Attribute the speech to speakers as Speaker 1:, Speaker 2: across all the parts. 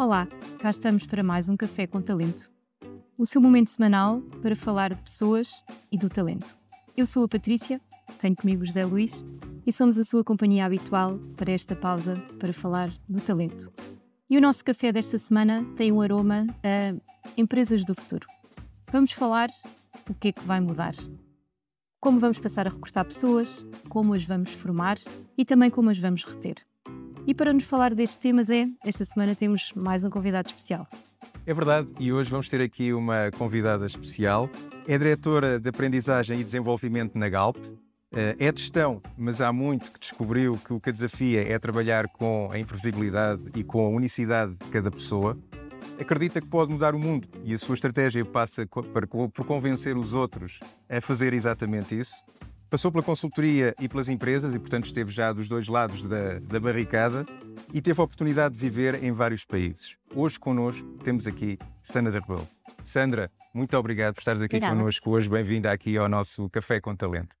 Speaker 1: Olá, cá estamos para mais um Café com Talento. O seu momento semanal para falar de pessoas e do talento. Eu sou a Patrícia, tenho comigo José Luís e somos a sua companhia habitual para esta pausa para falar do talento. E o nosso café desta semana tem um aroma a empresas do futuro. Vamos falar o que é que vai mudar. Como vamos passar a recrutar pessoas, como as vamos formar e também como as vamos reter. E para nos falar destes temas é, esta semana temos mais um convidado especial.
Speaker 2: É verdade, e hoje vamos ter aqui uma convidada especial. É diretora de aprendizagem e desenvolvimento na Galp. Eh, é de gestão, mas há muito que descobriu que o que a desafia é trabalhar com a imprevisibilidade e com a unicidade de cada pessoa. Acredita que pode mudar o mundo e a sua estratégia passa por convencer os outros a fazer exatamente isso. Passou pela consultoria e pelas empresas e, portanto, esteve já dos dois lados da, da barricada e teve a oportunidade de viver em vários países. Hoje, connosco, temos aqui Sandra Rebelo. Sandra, muito obrigado por estares aqui Obrigada. connosco hoje. Bem-vinda aqui ao nosso Café com Talento.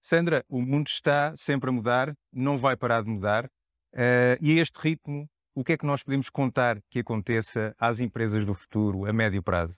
Speaker 2: Sandra, o mundo está sempre a mudar, não vai parar de mudar. Uh, e a este ritmo, o que é que nós podemos contar que aconteça às empresas do futuro a médio prazo?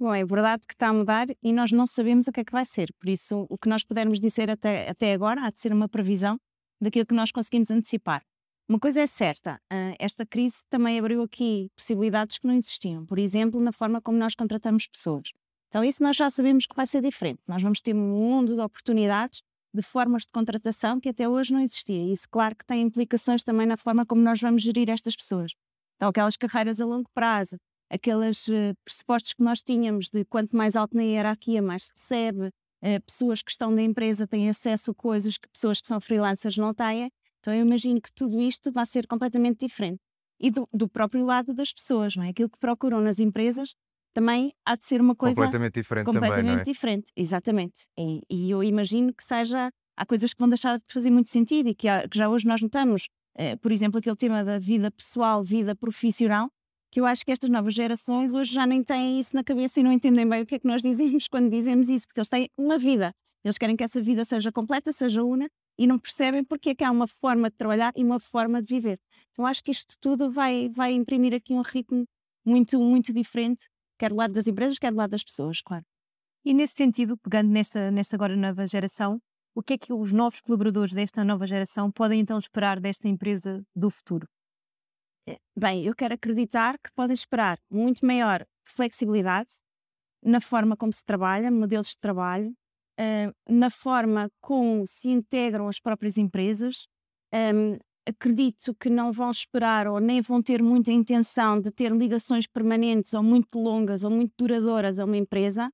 Speaker 1: Bom, é verdade que está a mudar e nós não sabemos o que é que vai ser. Por isso, o que nós pudermos dizer até, até agora há de ser uma previsão daquilo que nós conseguimos antecipar. Uma coisa é certa, ah, esta crise também abriu aqui possibilidades que não existiam. Por exemplo, na forma como nós contratamos pessoas. Então, isso nós já sabemos que vai ser diferente. Nós vamos ter um mundo de oportunidades, de formas de contratação que até hoje não existia. Isso, claro, que tem implicações também na forma como nós vamos gerir estas pessoas. Então, aquelas carreiras a longo prazo, aqueles uh, pressupostos que nós tínhamos de quanto mais alto na hierarquia, mais recebe, uh, pessoas que estão na empresa têm acesso a coisas que pessoas que são freelancers não têm. Então eu imagino que tudo isto vai ser completamente diferente. E do, do próprio lado das pessoas, não é? Aquilo que procuram nas empresas também há de ser uma coisa
Speaker 2: completamente diferente
Speaker 1: completamente
Speaker 2: também,
Speaker 1: é? diferente, exatamente. E, e, eu imagino que seja há coisas que vão deixar de fazer muito sentido e que, há, que já hoje nós notamos, eh, por exemplo, aquele tema da vida pessoal, vida profissional, que eu acho que estas novas gerações hoje já nem têm isso na cabeça e não entendem bem o que é que nós dizemos quando dizemos isso, porque eles têm uma vida. Eles querem que essa vida seja completa, seja una, e não percebem porque é que há uma forma de trabalhar e uma forma de viver. Então acho que isto tudo vai, vai imprimir aqui um ritmo muito, muito diferente, quer do lado das empresas, quer do lado das pessoas, claro. E nesse sentido, pegando nesta, nesta agora nova geração, o que é que os novos colaboradores desta nova geração podem então esperar desta empresa do futuro? Eh, bem, eu quero acreditar que podem esperar muito maior flexibilidade na forma como se trabalha, modelos de trabalho, uh, na forma como se integram as próprias empresas. Acredito que não vão esperar ou nem vão ter muita intenção de ter ligações permanentes ou muito longas ou muito duradouras a uma empresa,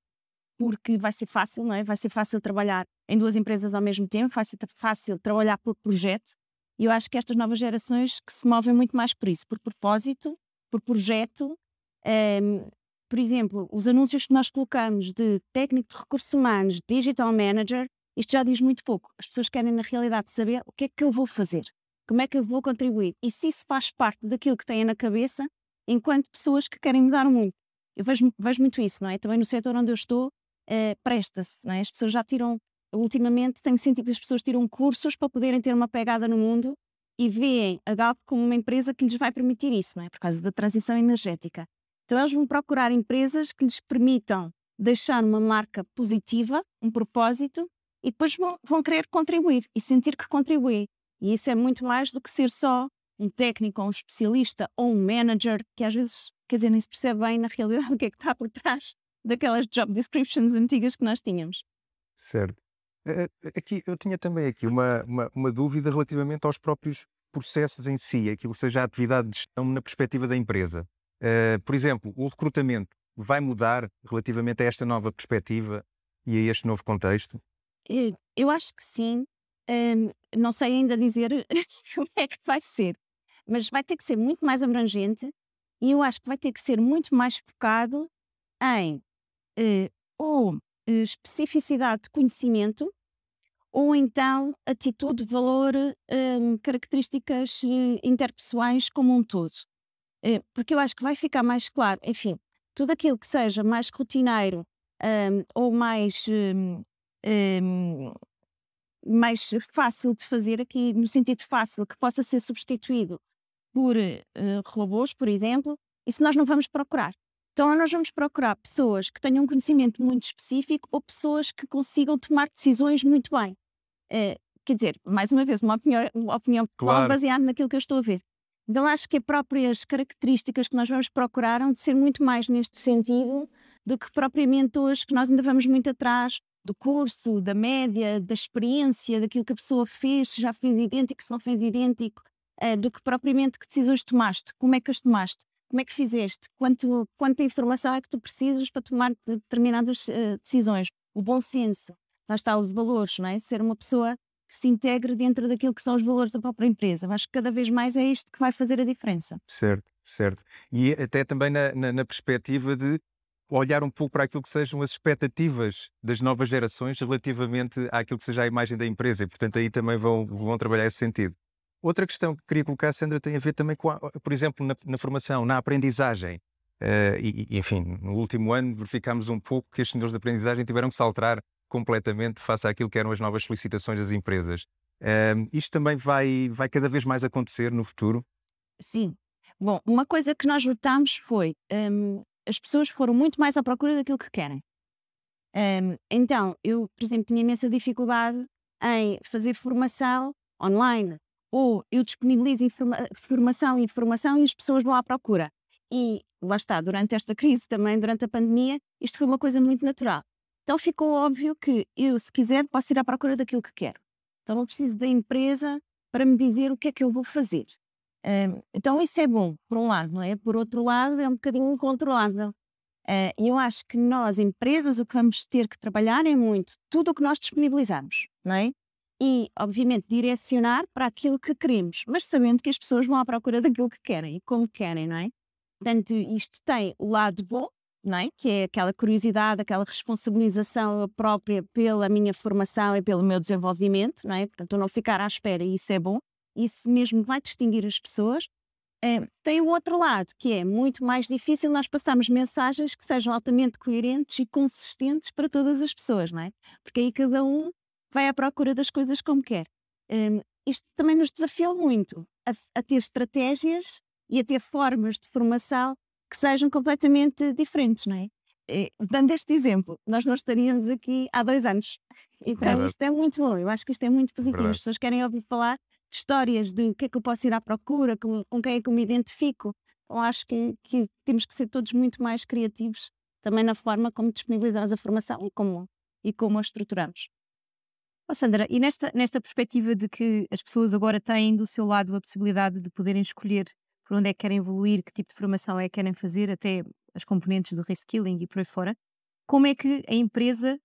Speaker 1: porque vai ser fácil, não é? Vai ser fácil trabalhar em duas empresas ao mesmo tempo, vai ser fácil trabalhar por projeto e eu acho que estas novas gerações que se movem muito mais por isso, por propósito, por projeto. Um, ehm, por exemplo, os anúncios que nós colocamos de técnico de recursos humanos, digital manager, isto já diz muito pouco. As pessoas querem, na realidade, saber o que é que eu vou fazer, como é que eu vou contribuir e se isso faz parte daquilo que têm na cabeça, enquanto pessoas que querem mudar o mundo. Eu vejo, vejo muito isso, não é? Também no setor onde eu estou, uh, presta-se, não é? As pessoas já tiram ultimamente tenho sentido que as pessoas tiram cursos para poderem ter uma pegada no mundo e veem a Galp como uma empresa que lhes vai permitir isso, não é? Por causa da transição energética. Então eles vão procurar empresas que lhes permitam deixar uma marca positiva, um propósito, e depois vão, vão querer contribuir e sentir que contribuem. E isso é muito mais do que ser só um técnico ou um especialista ou um manager, que às vezes, quer dizer, nem se percebe bem na realidade o que é que está por trás daquelas job descriptions antigas que nós tínhamos.
Speaker 2: Certo. Eh, eh, aqui, eu tinha também aqui uma, uma, uma dúvida relativamente aos próprios processos em si, aquilo seja a atividade de gestão na perspectiva da empresa. Uh, por exemplo, o recrutamento vai mudar relativamente a esta nova perspectiva e a este novo contexto?
Speaker 1: Eu acho que sim. Um, não sei ainda dizer como é que vai ser, mas vai ter que ser muito mais abrangente e eu acho que vai ter que ser muito mais focado em uh, ou especificidade de conhecimento ou então atitude, valor, um, características eh, interpessoais como um todo. Eh, porque eu acho que vai ficar mais claro, enfim, tudo aquilo que seja mais rotineiro um, ou mais, um, mais fácil de fazer, aqui no sentido fácil, que possa ser substituído por uh, robôs, por exemplo, Isso nós não vamos procurar. Então, nós vamos procurar pessoas que tenham um conhecimento muito específico ou pessoas que consigam tomar decisões muito bem. É, quer dizer, mais uma vez, uma opinião, uma opinião claro. baseada naquilo que eu estou a ver. Então, acho que as próprias características que nós vamos procurar hão de ser muito mais neste sentido do que propriamente hoje, que nós ainda vamos muito atrás do curso, da média, da experiência, daquilo que a pessoa fez, se já fez idêntico, se não fez idêntico, uh, do que propriamente que decisões tomaste, como é que as tomaste, como é que fizeste, quanto, quanta informação é que tu precisas para tomar determinadas uh, decisões, o bom senso, lá está os valores, não é? Ser uma pessoa que se integre dentro daquilo que são os valores da própria empresa. Acho que cada vez mais é isto que vai fazer a diferença.
Speaker 2: Certo, certo. E até também na, na, na perspectiva de olhar um pouco para aquilo que sejam as expectativas das novas gerações relativamente àquilo que seja a imagem da empresa e, portanto, aí também vão, vão trabalhar esse sentido. Outra questão que queria colocar, Sandra, tem a ver também com, a, por exemplo, na, na, formação, na aprendizagem. Uh, e, enfim, no último ano verificámos um pouco que os senhores de aprendizagem tiveram que saltar completamente face àquilo que eram as novas solicitações das empresas. Uh, isto também vai, vai cada vez mais acontecer no futuro?
Speaker 1: Sim. Bom, uma coisa que nós notámos foi um, as pessoas foram muito mais à procura daquilo que querem. Um, então, eu, por exemplo, tinha imensa dificuldade em fazer formação online ou eu disponibilizo informa formação e informação e as pessoas vão à procura. E lá está, durante esta crise também, durante a pandemia, isto foi uma coisa muito natural. Então ficou óbvio que eu, se quiser, posso ir à procura daquilo que quero. Então não preciso da empresa para me dizer o que é que eu vou fazer então isso é bom, por um lado, não é? Por outro lado, é um bocadinho incontrolável. Uh, e eu acho que nós, empresas, o que vamos ter que trabalhar é muito tudo o que nós disponibilizamos, não é? E, obviamente, direcionar para aquilo que queremos, mas sabendo que as pessoas vão à procura daquilo que querem e como querem, não é? Portanto, isto tem o lado bom, não é? Que é aquela curiosidade, aquela responsabilização própria pela minha formação e pelo meu desenvolvimento, não é? Portanto, não ficar à espera, e isso é bom isso mesmo vai distinguir as pessoas. É, tem o outro lado, que é muito mais difícil nós passarmos mensagens que sejam altamente coerentes e consistentes para todas as pessoas, não é? Porque aí cada um vai à procura das coisas como quer. Um, isto também nos desafiou muito a, a, ter estratégias e a ter formas de formação que sejam completamente diferentes, não é? E, dando este exemplo, nós não estaríamos aqui há dois anos. Então, isto é muito bom. Eu acho que isto é muito positivo. Verdade. As pessoas querem ouvir falar de histórias de o que é que eu posso ir à procura, com, com quem é que eu me identifico. Eu acho que, que temos que ser todos muito mais criativos também na forma como disponibilizamos a formação e como, e como a estruturamos.
Speaker 3: Oh, Sandra, e nesta, nesta perspectiva de que as pessoas agora têm do seu lado a possibilidade de poderem escolher por onde é que querem evoluir, que tipo de formação é que querem fazer, até as componentes do reskilling e por aí fora, como é que a empresa,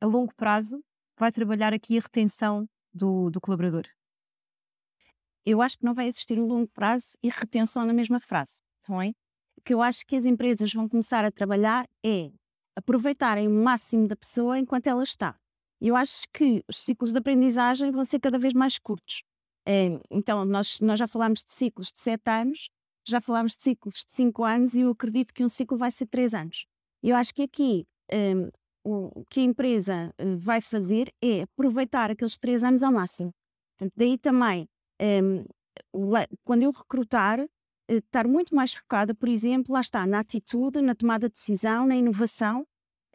Speaker 3: a longo prazo, vai trabalhar aqui a retenção do, do colaborador?
Speaker 1: eu acho que não vai existir o longo prazo e retenção na mesma frase, não é? O que eu acho que as empresas vão começar a trabalhar é aproveitarem o máximo da pessoa enquanto ela está. Eu acho que os ciclos de aprendizagem vão ser cada vez mais curtos. É, então, nós, nós já falámos de ciclos de 7 anos, já falámos de ciclos de 5 anos e eu acredito que um ciclo vai ser 3 anos. Eu acho que aqui um, o que a empresa eh, vai fazer é aproveitar aqueles 3 anos ao máximo. Portanto, daí também um, quando eu recrutar, eh, estar muito mais focada, por exemplo, lá está, na atitude, na tomada de decisão, na inovação,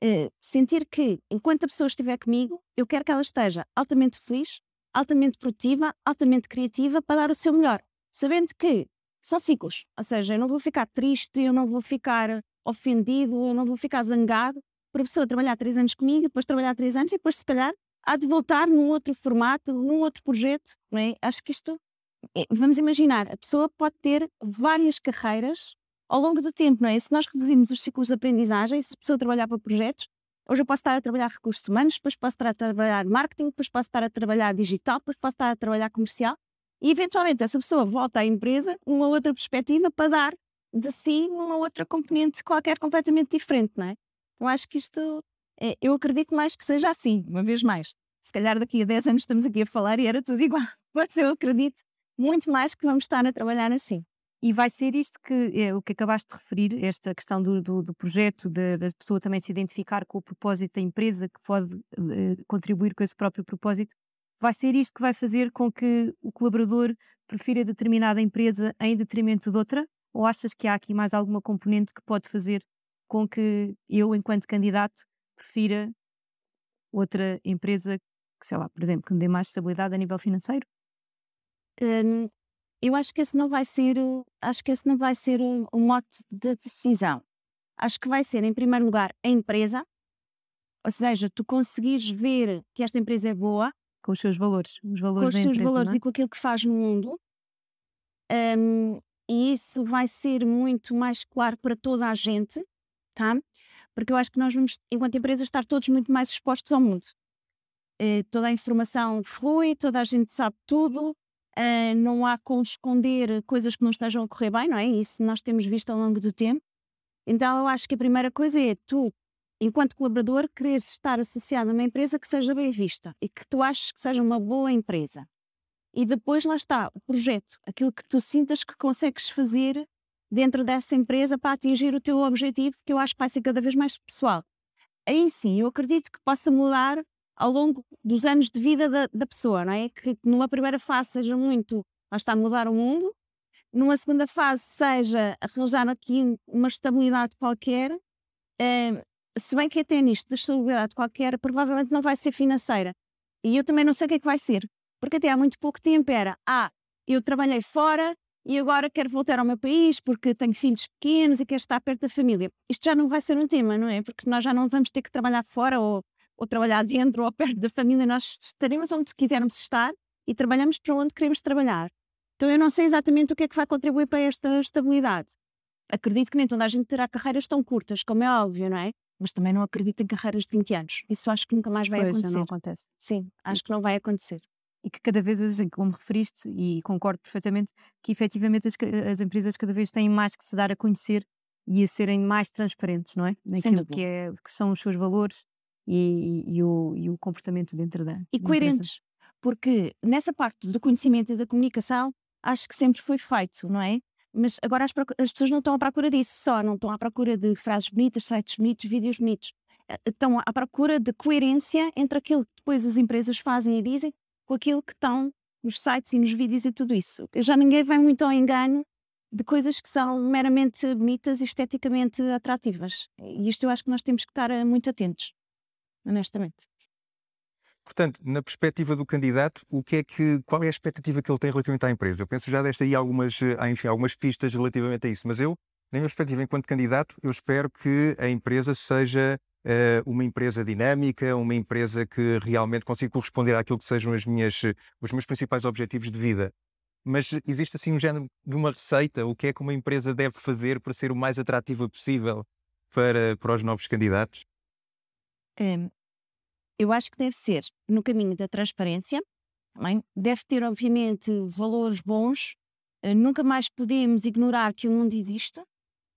Speaker 1: uh, sentir que, enquanto a pessoa estiver comigo, eu quero que ela esteja altamente feliz, altamente produtiva, altamente criativa para dar o seu melhor, sabendo que são ciclos, ou seja, eu não vou ficar triste, eu não vou ficar ofendido, eu não vou ficar zangado por a pessoa trabalhar três anos comigo, depois trabalhar três anos e depois, se calhar, há de voltar num outro formato, num outro projeto, não é? Acho que isto, é, vamos imaginar, a pessoa pode ter várias carreiras ao longo do tempo, não é? Se nós reduzirmos os ciclos de aprendizagem, se a pessoa trabalhar para projetos, hoje eu posso estar a trabalhar recursos humanos, depois posso estar a trabalhar marketing, depois posso estar a trabalhar digital, depois posso estar a trabalhar comercial, e eventualmente essa pessoa volta à empresa numa outra perspectiva para dar de si numa outra componente qualquer completamente diferente, não é? Então acho que isto é, eu acredito mais que seja assim, uma vez mais. Se calhar daqui a 10 anos estamos aqui a falar e era tudo igual. Mas eu acredito muito mais que vamos estar a trabalhar assim.
Speaker 3: E vai ser isto que é o que acabaste de referir, esta questão do, do, do projeto, da pessoa também se identificar com o propósito da empresa, que pode uh, contribuir com esse próprio propósito. Vai ser isto que vai fazer com que o colaborador prefira determinada empresa em detrimento de outra? Ou achas que há aqui mais alguma componente que pode fazer com que eu, enquanto candidato, prefira outra empresa que, sei lá, por exemplo, que me dê mais estabilidade a nível financeiro?
Speaker 1: Hum, eu acho que esse não vai ser, acho que esse não vai ser o, o mote de decisão. Acho que vai ser, em primeiro lugar, a empresa, ou seja, tu conseguires ver que esta empresa é boa,
Speaker 3: com os seus valores, os valores
Speaker 1: com os seus
Speaker 3: empresa,
Speaker 1: valores
Speaker 3: é?
Speaker 1: e com aquilo que faz no mundo. Hum, e isso vai ser muito mais claro para toda a gente, tá? Porque eu acho que nós vamos, enquanto empresa, estar todos muito mais expostos ao mundo. Eh, toda a informação flui, toda a gente sabe tudo, eh, não há como esconder coisas que não estejam a correr bem, não é? Isso nós temos visto ao longo do tempo. Então eu acho que a primeira coisa é tu, enquanto colaborador, quereres estar associado a uma empresa que seja bem vista e que tu aches que seja uma boa empresa. E depois lá está o projeto, aquilo que tu sintas que consegues fazer dentro dessa empresa para atingir o teu objetivo, que eu acho que vai ser cada vez mais pessoal. Aí sim, eu acredito que possa mudar ao longo dos anos de vida da, da pessoa, não é? Que numa primeira fase seja muito, lá está, mudar o mundo, numa segunda fase seja arranjar aqui uma estabilidade qualquer, eh, se bem que até nisto da estabilidade qualquer, provavelmente não vai ser financeira. E eu também não sei o que é que vai ser, porque até há muito pouco tempo era, ah, eu trabalhei fora e agora quero voltar ao meu país porque tenho filhos pequenos e quero estar perto da família. Isto já não vai ser um tema, não é? Porque nós já não vamos ter que trabalhar fora ou, ou trabalhar dentro ou perto da família, nós estaremos onde quisermos estar e trabalhamos para onde queremos trabalhar. Então eu não sei exatamente o que é que vai contribuir para esta estabilidade. Acredito que nem toda a gente terá carreiras tão curtas, como é óbvio, não é? Mas também não acredito em carreiras de 20 anos. Isso acho que nunca mais vai
Speaker 3: Pois,
Speaker 1: acontecer.
Speaker 3: não acontece.
Speaker 1: Sim, acho que não vai acontecer.
Speaker 3: E que cada vez, assim, como referiste, e concordo perfeitamente, que efetivamente as, as empresas cada vez têm mais que se dar a conhecer e a serem mais transparentes, não é? Naquilo que, é, que são os seus valores e, e o, e o comportamento dentro da.
Speaker 1: E
Speaker 3: da empresa.
Speaker 1: coerentes. Porque nessa parte do conhecimento e da comunicação, acho que sempre foi feito, não é? Mas agora as, as pessoas não estão à procura disso só, não estão à procura de frases bonitas, sites bonitos, vídeos bonitos. Eh, Estão à procura de coerência entre aquilo que depois as empresas fazem e dizem com aquilo que estão nos sites e nos vídeos e tudo isso. Já ninguém vai muito ao engano de coisas que são meramente bonitas e esteticamente atrativas. E isto eu acho que nós temos que estar eh, muito atentos, honestamente.
Speaker 2: Portanto, na perspectiva do candidato, o que é que, qual é a expectativa que ele tem relativamente à empresa? Eu penso já deste aí algumas, eh, enfim, algumas pistas relativamente a isso, mas eu, na minha perspectiva enquanto candidato, eu espero que a empresa seja eh, uma empresa dinâmica, uma empresa que realmente consiga corresponder àquilo que sejam as minhas, os meus principais objetivos de vida. Mas existe assim um género de uma receita, o que é que uma empresa deve fazer para ser o mais atrativa possível para, para os novos candidatos?
Speaker 1: Eu acho que deve ser no caminho da transparência, também. deve ter, obviamente, valores bons. Eh, nunca mais podemos ignorar que o mundo existe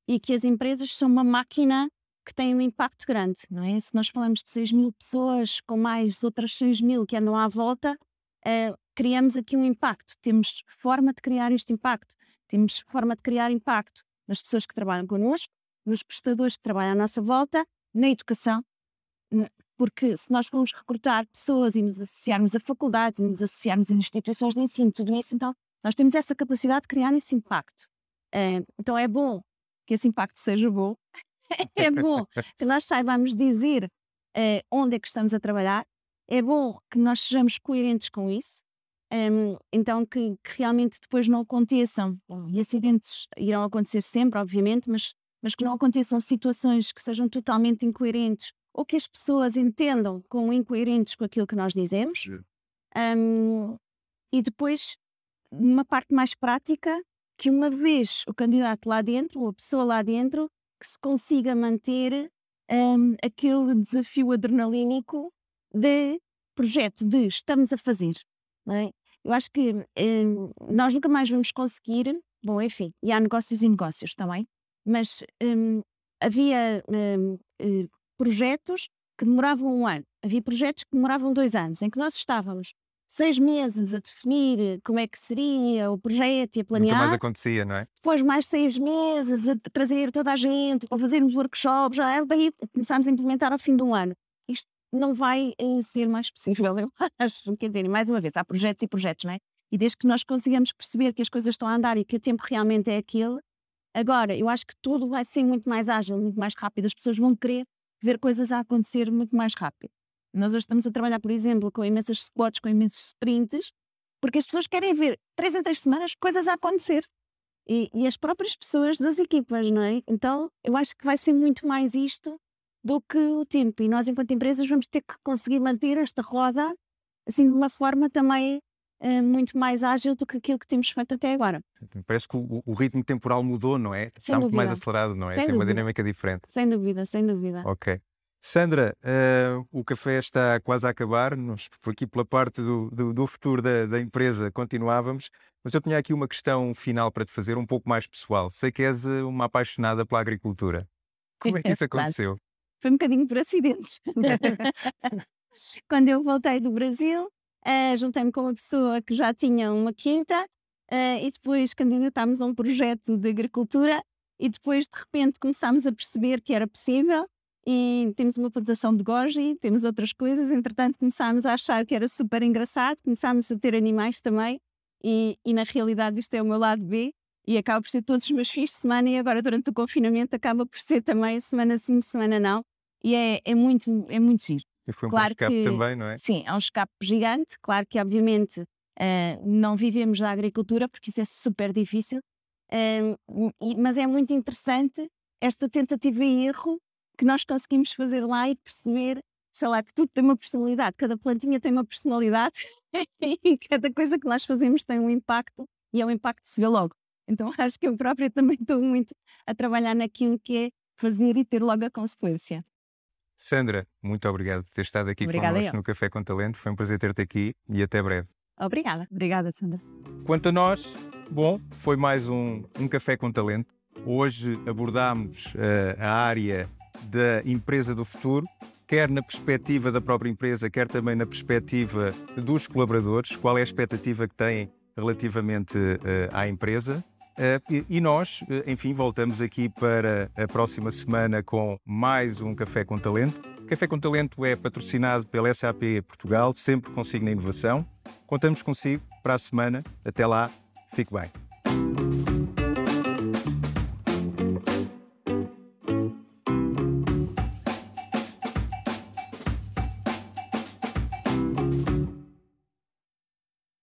Speaker 1: e que as empresas são uma máquina que tem um impacto grande, não é? Se nós falamos de 6 mil pessoas com mais outras 6 mil que andam à volta, eh, criamos aqui um impacto. Temos forma de criar este impacto. Temos forma de criar impacto nas pessoas que trabalham connosco, nos prestadores que trabalham à nossa volta, na educação, porque se nós formos recrutar pessoas e nos associarmos a faculdades, e nos associarmos a instituições de ensino, tudo isso, então nós temos essa capacidade de criar esse impacto. Eh, então é bom que esse impacto seja bom, é bom que nós saibamos dizer eh, onde é que estamos a trabalhar, é bom que nós sejamos coerentes com isso, Em, então que, que realmente depois não aconteçam, e acidentes irão acontecer sempre, obviamente, mas, mas que não aconteçam situações que sejam totalmente incoerentes ou que as pessoas entendam como incoerentes com aquilo que nós dizemos. Um, e depois, numa parte mais prática, que uma vez o candidato lá dentro, ou a pessoa lá dentro, que se consiga manter um, aquele desafio adrenalínico de projeto de estamos a fazer. não é? Eu acho que um, nós nunca mais vamos conseguir, bom, enfim, e há negócios e negócios também, mas um, havia um, eh, projetos que demoravam um ano, havia projetos que demoravam dois anos, em que nós estávamos seis meses a definir como é que seria o projeto e a
Speaker 2: Nunca mais
Speaker 1: planear,
Speaker 2: acontecia, não é?
Speaker 1: depois mais seis meses a trazer toda a gente, a fazermos workshops, já, daí começámos a implementar ao fim de um ano. Isto não vai eh, ser mais possível, eu acho. Quer dizer, mais uma vez, há projetos e projetos, não é? E desde que nós consigamos perceber que as coisas estão a andar e que o tempo realmente é aquele, Agora, eu acho que tudo vai ser muito mais ágil, muito mais rápido. As pessoas vão querer ver coisas a acontecer muito mais rápido. Nós hoje estamos a trabalhar, por exemplo, com imensas squats, com imensos sprints, porque as pessoas querem ver três em três semanas coisas a acontecer. E, e, as próprias pessoas das equipas, não é? Então, eu acho que vai ser muito mais isto do que o tempo. E nós, enquanto empresas, vamos ter que conseguir manter esta roda assim de uma forma também muito mais ágil do que aquilo que temos feito até agora.
Speaker 2: Parece que o, o ritmo temporal mudou, não é?
Speaker 1: Sem
Speaker 2: Está muito mais acelerado, não é?
Speaker 1: Sem
Speaker 2: Tem uma
Speaker 1: dúvida.
Speaker 2: dinâmica diferente.
Speaker 1: Sem dúvida, sem dúvida.
Speaker 2: Ok. Sandra, uh, o café está quase a acabar, nós por aqui pela parte do, do, do futuro da, da, empresa continuávamos, mas eu tinha aqui uma questão final para te fazer, um pouco mais pessoal. Sei que és eh, uma apaixonada pela agricultura. Como é que isso aconteceu?
Speaker 1: Foi um bocadinho por acidente. Quando eu voltei do Brasil, uh, juntei-me com uma pessoa que já tinha uma quinta uh, e depois candidatámos a um projeto de agricultura e depois de repente começámos a perceber que era possível e temos uma plantação de goji, temos outras coisas, entretanto começámos a achar que era super engraçado, começámos a ter animais também e, e na realidade isto é o meu lado B e acaba por ser todos os meus fins de semana e agora durante o confinamento acaba por ser também semana sim, semana não e é, é muito, é muito giro.
Speaker 2: E foi um claro escape que, também, não é?
Speaker 1: Sim, é um escape gigante. Claro que, obviamente, uh, não vivemos da agricultura, porque isso é super difícil, uh, mas é muito interessante esta tentativa e erro que nós conseguimos fazer lá e perceber, sei lá, que tudo tem uma personalidade, cada plantinha tem uma personalidade e cada coisa que nós fazemos tem um impacto e é um impacto que se vê logo. Então acho que eu própria também estou muito a trabalhar naquilo que é fazer e ter logo a consequência.
Speaker 2: Sandra, muito obrigado por ter estado aqui
Speaker 1: Obrigada
Speaker 2: connosco
Speaker 1: eu.
Speaker 2: no Café com Talento. Foi um prazer ter-te aqui e até breve.
Speaker 1: Obrigada.
Speaker 3: Obrigada, Sandra.
Speaker 2: Quanto a nós, bom, foi mais um, um Café com Talento. Hoje abordámos uh, a área da empresa do futuro, quer na perspectiva da própria empresa, quer também na perspectiva dos colaboradores, qual é a expectativa que têm relativamente uh, à empresa. Uh, e, nós, uh, enfim, voltamos aqui para a próxima semana com mais um Café com Talento. Café com Talento é patrocinado pela SAP Portugal, sempre consigo na inovação. Contamos consigo para a semana. Até lá, fique bem.